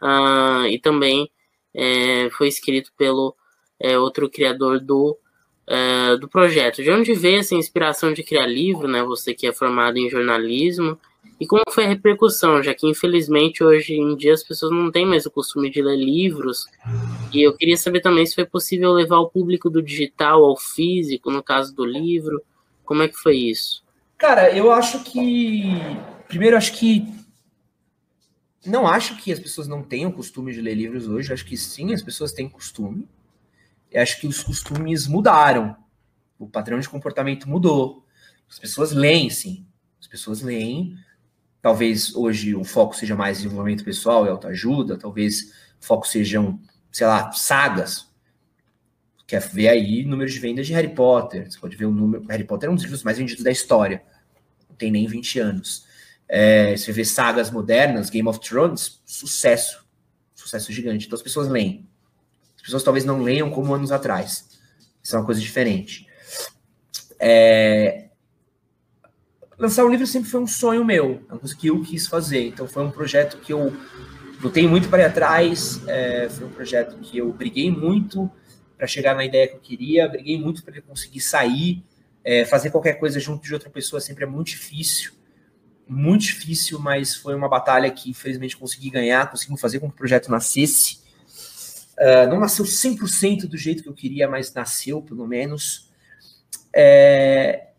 uh, e também é, foi escrito pelo é, outro criador do, é, do projeto. De onde veio essa inspiração de criar livro, né? Você que é formado em jornalismo, e como foi a repercussão, já que infelizmente hoje em dia as pessoas não têm mais o costume de ler livros. E eu queria saber também se foi possível levar o público do digital ao físico, no caso do livro. Como é que foi isso? Cara, eu acho que. Primeiro, acho que não acho que as pessoas não tenham costume de ler livros hoje, acho que sim, as pessoas têm costume. Eu acho que os costumes mudaram. O padrão de comportamento mudou. As pessoas leem, sim. As pessoas leem. Talvez hoje o foco seja mais desenvolvimento pessoal e autoajuda, talvez o foco sejam, sei lá, sagas. Quer ver aí números de vendas de Harry Potter. Você pode ver o número. Harry Potter é um dos livros mais vendidos da história. Não tem nem 20 anos. É, você vê sagas modernas, Game of Thrones, sucesso. Sucesso gigante. Então as pessoas leem. As pessoas talvez não leiam como anos atrás. Isso é uma coisa diferente. É... Lançar um livro sempre foi um sonho meu. É uma coisa que eu quis fazer. Então foi um projeto que eu lutei muito para ir atrás. É... Foi um projeto que eu briguei muito para chegar na ideia que eu queria. Briguei muito para conseguir sair. É... fazer qualquer coisa junto de outra pessoa sempre é muito difícil muito difícil, mas foi uma batalha que infelizmente consegui ganhar, consegui fazer com que o projeto nascesse. Uh, não nasceu 100% do jeito que eu queria, mas nasceu, pelo menos. É...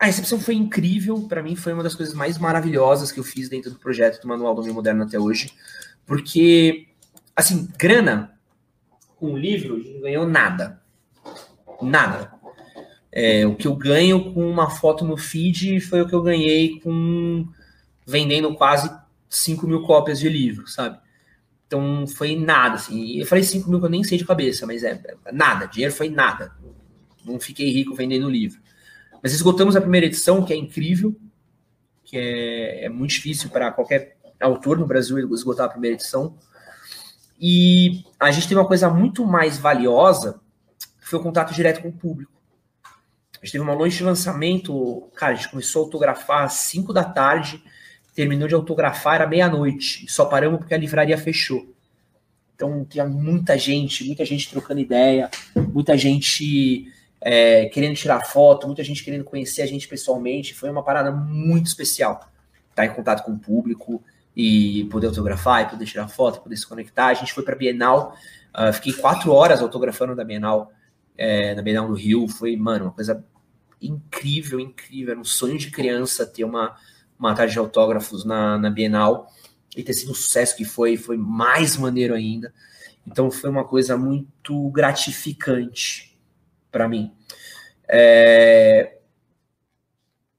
A recepção foi incrível, para mim foi uma das coisas mais maravilhosas que eu fiz dentro do projeto do Manual do Meio Moderno até hoje, porque, assim, grana com o livro não ganhou nada. Nada. É, o que eu ganho com uma foto no feed foi o que eu ganhei com vendendo quase 5 mil cópias de livro, sabe? Então foi nada, assim. Eu falei 5 mil que eu nem sei de cabeça, mas é, é nada. Dinheiro foi nada. Não fiquei rico vendendo livro. Mas esgotamos a primeira edição, que é incrível, que é, é muito difícil para qualquer autor no Brasil esgotar a primeira edição. E a gente tem uma coisa muito mais valiosa, que foi o contato direto com o público. A gente teve uma noite de lançamento, cara, a gente começou a autografar às 5 da tarde, terminou de autografar, era meia-noite. Só paramos porque a livraria fechou. Então tinha muita gente, muita gente trocando ideia, muita gente é, querendo tirar foto, muita gente querendo conhecer a gente pessoalmente. Foi uma parada muito especial. Estar em contato com o público e poder autografar, e poder tirar foto, poder se conectar. A gente foi para a Bienal, uh, fiquei quatro horas autografando da Bienal, é, na Bienal no Rio. Foi, mano, uma coisa incrível, incrível. Era um sonho de criança ter uma, uma tarde de autógrafos na, na Bienal e ter sido um sucesso que foi, foi mais maneiro ainda. Então foi uma coisa muito gratificante para mim. É...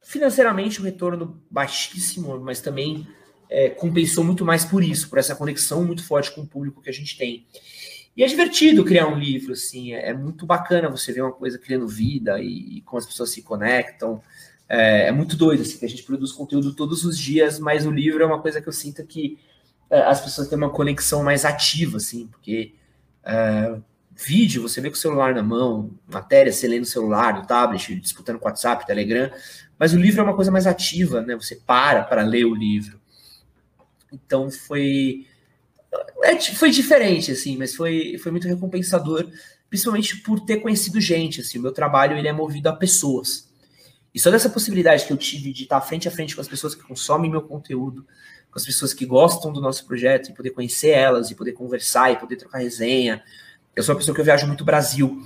Financeiramente, o retorno baixíssimo, mas também é, compensou muito mais por isso, por essa conexão muito forte com o público que a gente tem. E é divertido criar um livro, assim, é, é muito bacana você ver uma coisa criando vida e, e como as pessoas se conectam. É, é, muito doido, assim, que a gente produz conteúdo todos os dias, mas o livro é uma coisa que eu sinto que é, as pessoas têm uma conexão mais ativa, assim, porque é, vídeo, você vê com o celular na mão, matéria, você lê no celular, no tablet, disputando com WhatsApp, Telegram, mas o livro é uma coisa mais ativa, né? Você para para ler o livro. Então foi é, foi diferente, assim, mas foi, foi muito recompensador, principalmente por ter conhecido gente, assim, o meu trabalho, ele é movido a pessoas. E só dessa possibilidade que eu tive de estar frente a frente com as pessoas que consomem meu conteúdo, com as pessoas que gostam do nosso projeto, e poder conhecer elas, e poder conversar, e poder trocar resenha. Eu sou uma pessoa que eu viajo muito Brasil,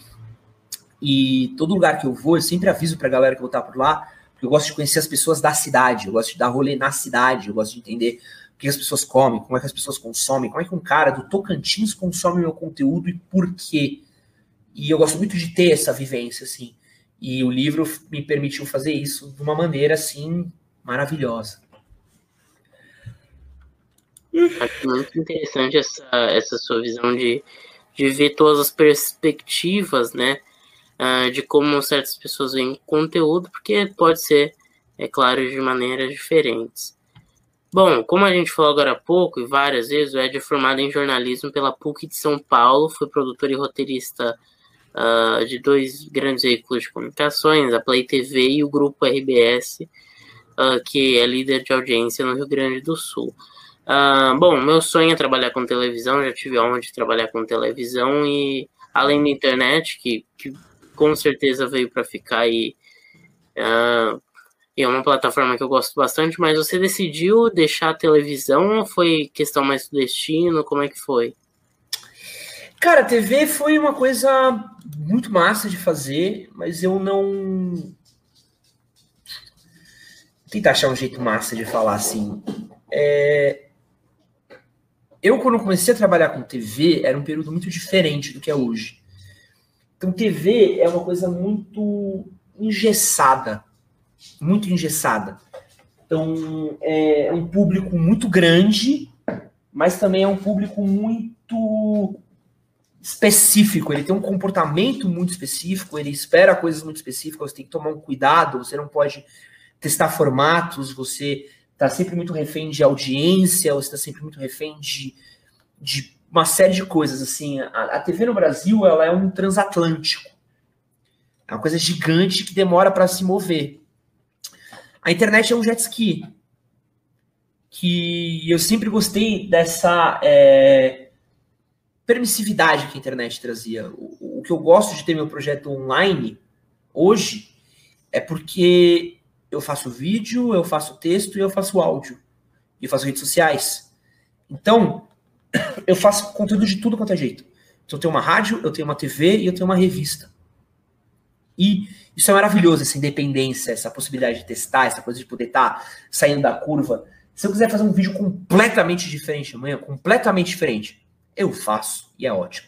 e todo lugar que eu vou, eu sempre aviso pra galera que eu vou estar por lá, porque eu gosto de conhecer as pessoas da cidade, eu gosto de dar rolê na cidade, eu gosto de entender o que as pessoas comem, como é que as pessoas consomem, como é que um cara do Tocantins consome meu conteúdo e por quê. E eu gosto muito de ter essa vivência, assim. E o livro me permitiu fazer isso de uma maneira, assim, maravilhosa. Acho muito interessante essa, essa sua visão de de ver todas as perspectivas, né, uh, de como certas pessoas veem conteúdo, porque pode ser, é claro, de maneiras diferentes. Bom, como a gente falou agora há pouco e várias vezes, o Ed é formado em jornalismo pela PUC de São Paulo, foi produtor e roteirista uh, de dois grandes veículos de comunicações, a Play TV e o Grupo RBS, uh, ah, que é líder de audiência no Rio Grande do Sul. Uh, bom, meu sonho é trabalhar com televisão, já tive a honra de trabalhar com televisão e além da internet, que, que com certeza veio para ficar e, uh, e é uma plataforma que eu gosto bastante, mas você decidiu deixar a televisão ou foi questão mais do destino? Como é que foi? Cara, a TV foi uma coisa muito massa de fazer, mas eu não. Vou tentar achar um jeito massa de falar assim. É... Eu, quando comecei a trabalhar com TV, era um período muito diferente do que é hoje. Então, TV é uma coisa muito engessada. Muito engessada. Então, é um público muito grande, mas também é um público muito específico, ele tem um comportamento muito específico, ele espera coisas muito específicas, você tem que tomar um cuidado, você não pode testar formatos, você está sempre muito refém de audiência, você está sempre muito refém de, de uma série de coisas, assim, a, a TV no Brasil, ela é um transatlântico, é uma coisa gigante que demora para se mover. A internet é um jet ski, que eu sempre gostei dessa... É, permissividade que a internet trazia. O, o, que eu gosto de ter meu projeto online hoje é porque eu faço vídeo, eu faço texto e eu faço áudio. E eu faço redes sociais. Então, eu faço conteúdo de tudo quanto é jeito. Então, eu tenho uma rádio, eu tenho uma TV e eu tenho uma revista. E isso é maravilhoso, essa independência, essa possibilidade de testar, essa coisa de poder estar tá saindo da curva. Se eu quiser fazer um vídeo completamente diferente amanhã, completamente diferente, eu faço e é ótimo.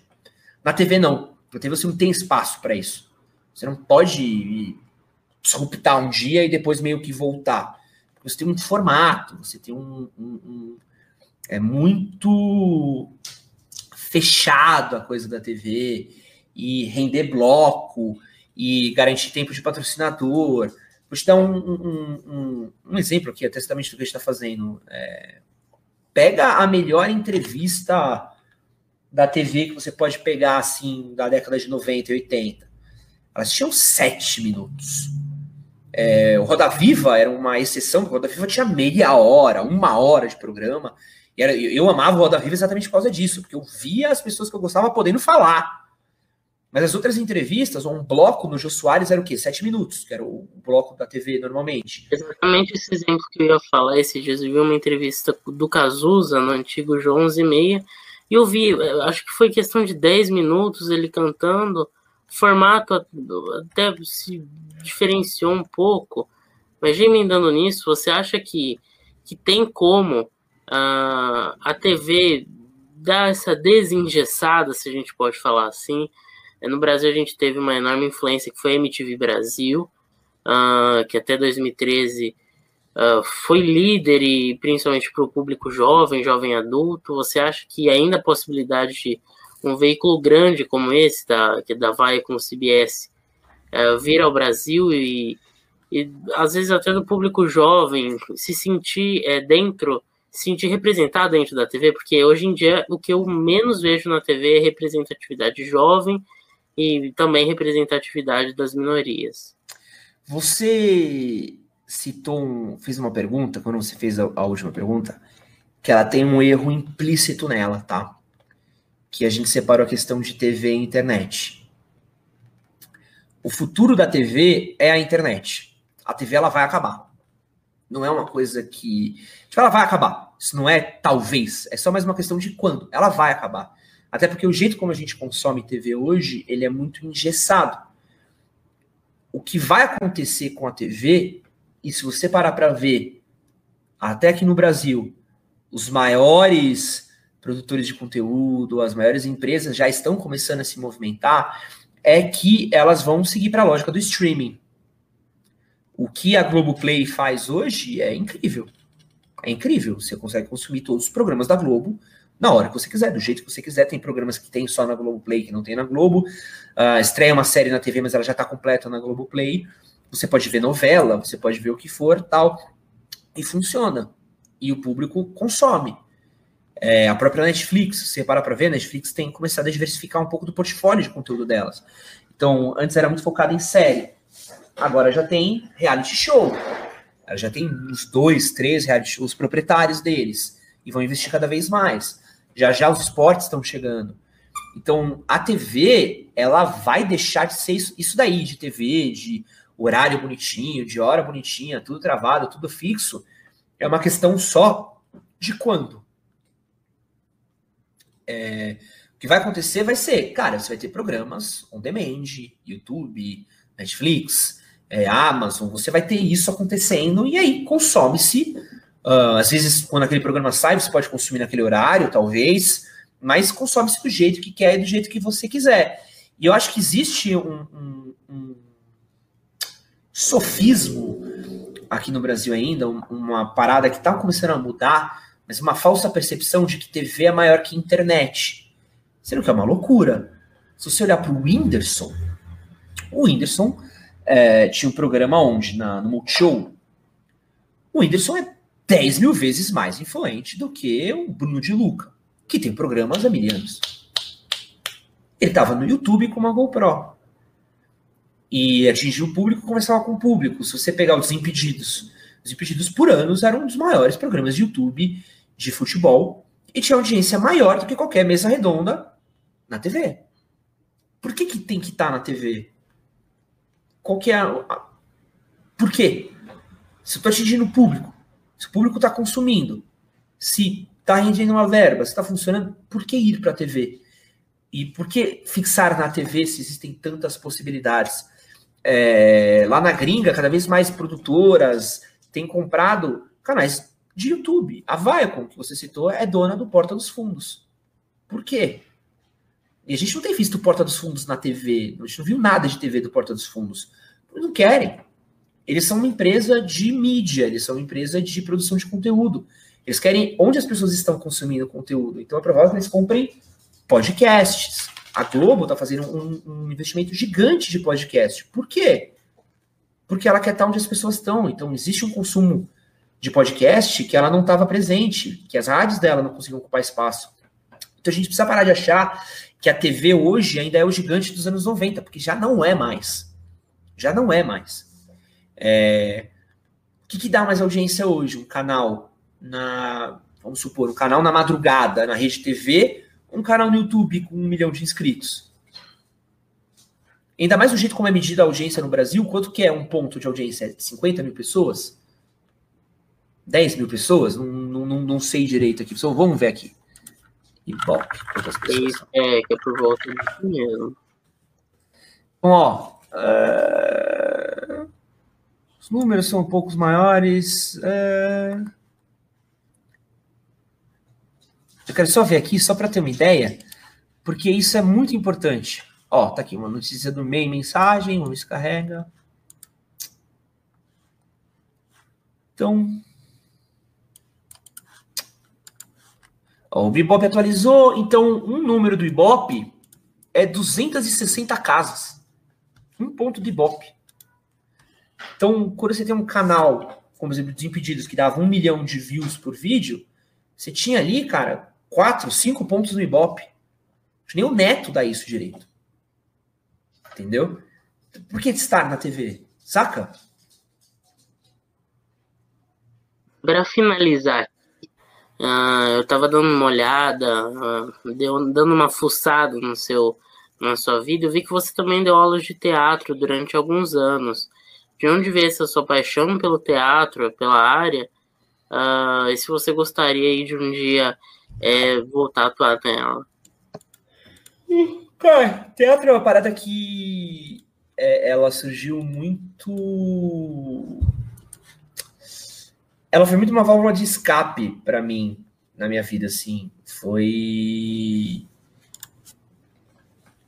Na TV não. Na TV você não tem espaço para isso. Você não pode disruptar um dia e depois meio que voltar. Você tem um formato, você tem um, um, um é muito fechado a coisa da TV e render bloco e garantir tempo de patrocinador. Vou te dar um, um, um, um exemplo aqui, até exatamente do que a gente está fazendo. É, pega a melhor entrevista da TV que você pode pegar assim da década de 90 e 80. Elas tinham sete minutos. É, o Roda Viva era uma exceção, o Roda Viva tinha meia hora, uma hora de programa. E era, eu amava o Roda Viva exatamente por causa disso, porque eu via as pessoas que eu gostava podendo falar. Mas as outras entrevistas, um bloco no Jô Soares era o quê? Sete minutos, que era o bloco da TV normalmente. Exatamente esse exemplo que eu ia falar. Esses dias eu vi uma entrevista do Cazuza no antigo Jô 11 e meia, e eu vi, acho que foi questão de 10 minutos ele cantando, formato até se diferenciou um pouco. Mas emendando nisso, você acha que, que tem como uh, a TV dar essa desengessada, se a gente pode falar assim? No Brasil a gente teve uma enorme influência que foi a MTV Brasil, uh, que até 2013 uh, foi líder e principalmente para o público jovem, jovem adulto, você acha que ainda a possibilidade de um veículo grande como esse, da, que é da o CBS, uh, vir ao Brasil e, e às vezes até do público jovem se sentir é, dentro, se sentir representado dentro da TV, porque hoje em dia o que eu menos vejo na TV é representatividade jovem e também representatividade das minorias. Você citou um, fez uma pergunta, quando você fez a, a, última pergunta, que ela tem um erro implícito nela, tá? Que a gente separou a questão de TV e internet. O futuro da TV é a internet. A TV ela vai acabar. Não é uma coisa que. Tipo, ela vai acabar. Isso não é talvez. É só mais uma questão de quando. Ela vai acabar. Até porque o jeito como a gente consome TV hoje, ele é muito engessado. O que vai acontecer com a TV e se você parar para ver, até aqui no Brasil, os maiores produtores de conteúdo, as maiores empresas já estão começando a se movimentar, é que elas vão seguir para a lógica do streaming. O que a Globoplay faz hoje é incrível. É incrível. Você consegue consumir todos os programas da Globo na hora que você quiser, do jeito que você quiser. Tem programas que tem só na Globoplay, que não tem na Globo. Uh, estreia uma série na TV, mas ela já está completa na Globoplay. Você pode ver novela, você pode ver o que for, tal. E funciona. E o público consome. É, a própria Netflix, se você para para ver, a Netflix tem começado a diversificar um pouco do portfólio de conteúdo delas. Então, antes era muito focada em série. Agora já tem reality show. Ela já tem uns dois, três reality shows proprietários deles. E vão investir cada vez mais. Já já os esportes estão chegando. Então, a TV, ela vai deixar de ser isso, isso daí, de TV, de horário bonitinho, de hora bonitinha, tudo travado, tudo fixo. É uma questão só de quando. É, o que vai acontecer vai ser, cara, você vai ter programas on demand, YouTube, Netflix, é, Amazon, você vai ter isso acontecendo e aí consome-se Uh, às vezes, quando aquele programa sai, você pode consumir naquele horário, talvez, mas consome-se do jeito que quer e do jeito que você quiser. E eu acho que existe um, um, um sofismo aqui no Brasil ainda, uma parada que está começando a mudar, mas uma falsa percepção de que TV é maior que internet. Sendo que é uma loucura. Se você olhar para o Whindersson, o Whindersson é, tinha um programa onde? Na, no Multishow. O Whindersson é 10 mil vezes mais influente do que o Bruno de Luca, que tem programas há mil anos. Ele estava no YouTube com uma GoPro. E atingiu o público, começava com o público. Se você pegar os Impedidos, os Impedidos por anos eram um dos maiores programas de YouTube de futebol e tinha audiência maior do que qualquer mesa redonda na TV. Por que, que tem que estar tá na TV? Qual que é a... Por quê? Se eu estou atingindo o público, se o público está consumindo, se está rendendo uma verba, se está funcionando, por que ir para a TV? E por que fixar na TV se existem tantas possibilidades? É, lá na gringa, cada vez mais produtoras têm comprado canais de YouTube. A Viacom, que você citou, é dona do Porta dos Fundos. Por quê? E a gente não tem visto Porta dos Fundos na TV. A gente não viu nada de TV do Porta dos Fundos. Eles não querem. Eles são uma empresa de mídia, eles são uma empresa de produção de conteúdo. Eles querem onde as pessoas estão consumindo conteúdo. Então é provável que eles comprem podcasts. A Globo está fazendo um, um, investimento gigante de podcast. Por quê? Porque ela quer estar onde as pessoas estão. Então existe um consumo de podcast que ela não estava presente, que as rádios dela não conseguiam ocupar espaço. Então a gente precisa parar de achar que a TV hoje ainda é o gigante dos anos 90, porque já não é mais. Já não é mais. É, o que, que dá mais audiência hoje? Um canal na. Vamos supor, um canal na madrugada, na rede TV, um canal no YouTube com um milhão de inscritos. Ainda mais do jeito como é medida a audiência no Brasil, quanto que é um ponto de audiência? 50 mil pessoas? 10 mil pessoas? Não, não, não sei direito aqui. Só vamos ver aqui. Ibope, quantas pessoas? É, que é por volta disso mesmo. Então, ó. Uh... Os números são um pouco maiores. É... Eu quero só ver aqui, só para ter uma ideia, porque isso é muito importante. Ó, tá aqui uma notícia do MEI mensagem, vamos carrega. Então, ó, o Ibope atualizou, então um número do Ibope é 260 casas. Um ponto de Ibope. Então, quando você tem um canal, como exemplo, Desimpedidos, que dava um milhão de views por vídeo, você tinha ali, cara, quatro, cinco pontos no Ibope. Nem o Neto dá isso direito. Entendeu? Por que estar na TV? Saca? Para finalizar, uh, eu tava dando uma olhada, uh, deu, dando uma fuçada no seu, na sua vida, eu vi que você também deu aulas de teatro durante alguns anos de onde veio essa sua paixão pelo teatro, pela área, uh, e se você gostaria de um dia é, voltar a atuar nela. Cara, teatro é uma parada que é, ela surgiu muito. Ela foi muito uma válvula de escape para mim na minha vida, assim. Foi.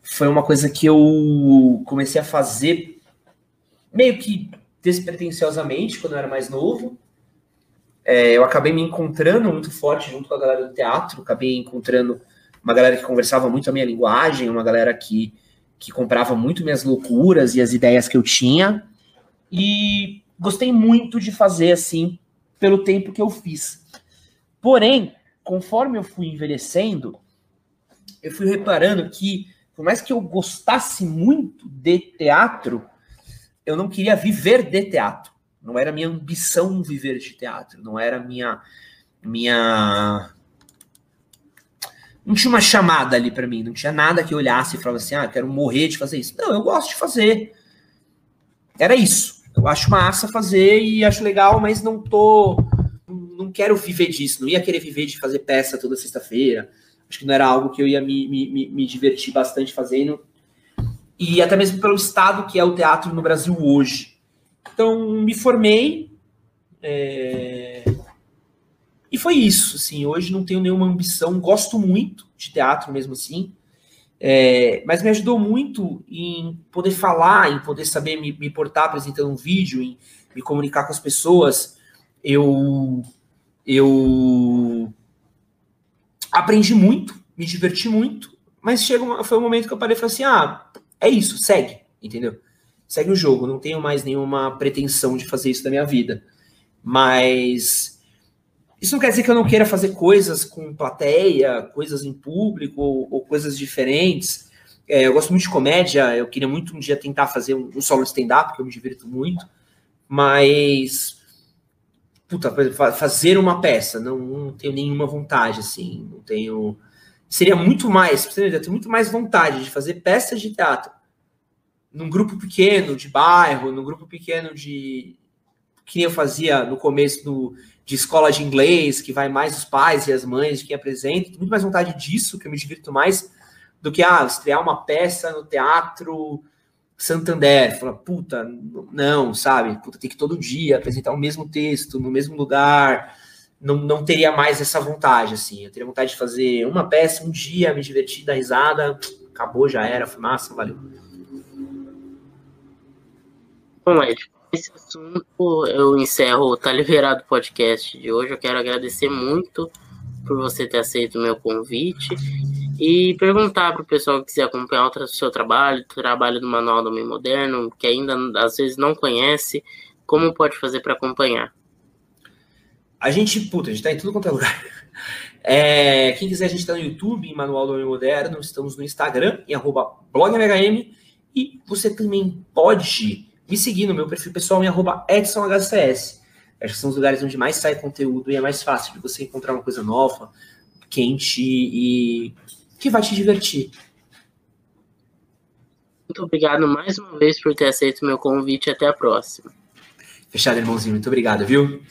Foi uma coisa que eu comecei a fazer meio que despretensiosamente, quando eu era mais novo. é, eu acabei me encontrando muito forte junto com a galera do teatro, acabei encontrando uma galera que conversava muito a minha linguagem, uma galera que, que comprava muito minhas loucuras e as ideias que eu tinha. E gostei muito de fazer assim, pelo tempo que eu fiz. Porém, conforme eu fui envelhecendo, eu fui reparando que, por mais que eu gostasse muito de teatro, eu não queria viver de teatro. Não era minha ambição viver de teatro. Não era minha minha não tinha uma chamada ali para mim, não tinha nada que eu olhasse e falasse assim, ah, quero morrer de fazer isso. Não, eu gosto de fazer. Era isso. Eu acho massa fazer e acho legal, mas não tô não quero viver disso, não ia querer viver de fazer peça toda sexta-feira. Acho que não era algo que eu ia me, me, me divertir bastante fazendo. E até mesmo pelo estado que é o teatro no Brasil hoje. Então, me formei. É... E foi isso, assim. Hoje não tenho nenhuma ambição. Gosto muito de teatro mesmo assim. É... Mas me ajudou muito em poder falar, em poder saber me, me portar apresentando um vídeo, em me comunicar com as pessoas. Eu eu aprendi muito, me diverti muito, mas chega uma, foi um momento que eu parei e falei assim: ah, é isso, segue, entendeu? Segue o jogo, não tenho mais nenhuma pretensão de fazer isso da minha vida. Mas isso não quer dizer que eu não queira fazer coisas com plateia, coisas em público ou, ou coisas diferentes. É, eu gosto muito de comédia, eu queria muito um dia tentar fazer um, um solo stand-up, que eu me divirto muito, mas puta, fazer uma peça, não, não, tenho nenhuma vontade, assim, não tenho. Seria muito mais, você tenho muito mais vontade de fazer peças de teatro num grupo pequeno de bairro, num grupo pequeno de. que eu fazia no começo do, de escola de inglês, que vai mais os pais e as mães, quem apresenta, tenho muito mais vontade disso, que eu me divirto mais, do que ah, estrear uma peça no teatro Santander, fala, puta, não, sabe? Puta, tem que todo dia apresentar o mesmo texto, no mesmo lugar. Não, não teria mais essa vontade, assim. Eu teria vontade de fazer uma peça, um dia, me divertir, dar risada. Acabou, já era, foi massa, valeu. Bom, Ed, esse assunto eu encerro o Tá Liberado podcast de hoje. Eu quero agradecer muito por você ter aceito o meu convite e perguntar para o pessoal que quiser acompanhar o seu trabalho, o trabalho do Manual do Homem Moderno, que ainda às vezes não conhece, como pode fazer para acompanhar? A gente, puta, a gente tá em tudo quanto é lugar. É, quem quiser, a gente está no YouTube, em Manual do Homem Moderno, estamos no Instagram, em arroba blogmhm, e você também pode me seguir no meu perfil pessoal em arroba EdsonHCS. Acho que são os lugares onde mais sai conteúdo e é mais fácil de você encontrar uma coisa nova, quente e que vai te divertir. Muito obrigado mais uma vez por ter aceito o meu convite. Até a próxima. Fechado, irmãozinho. Muito obrigado, viu?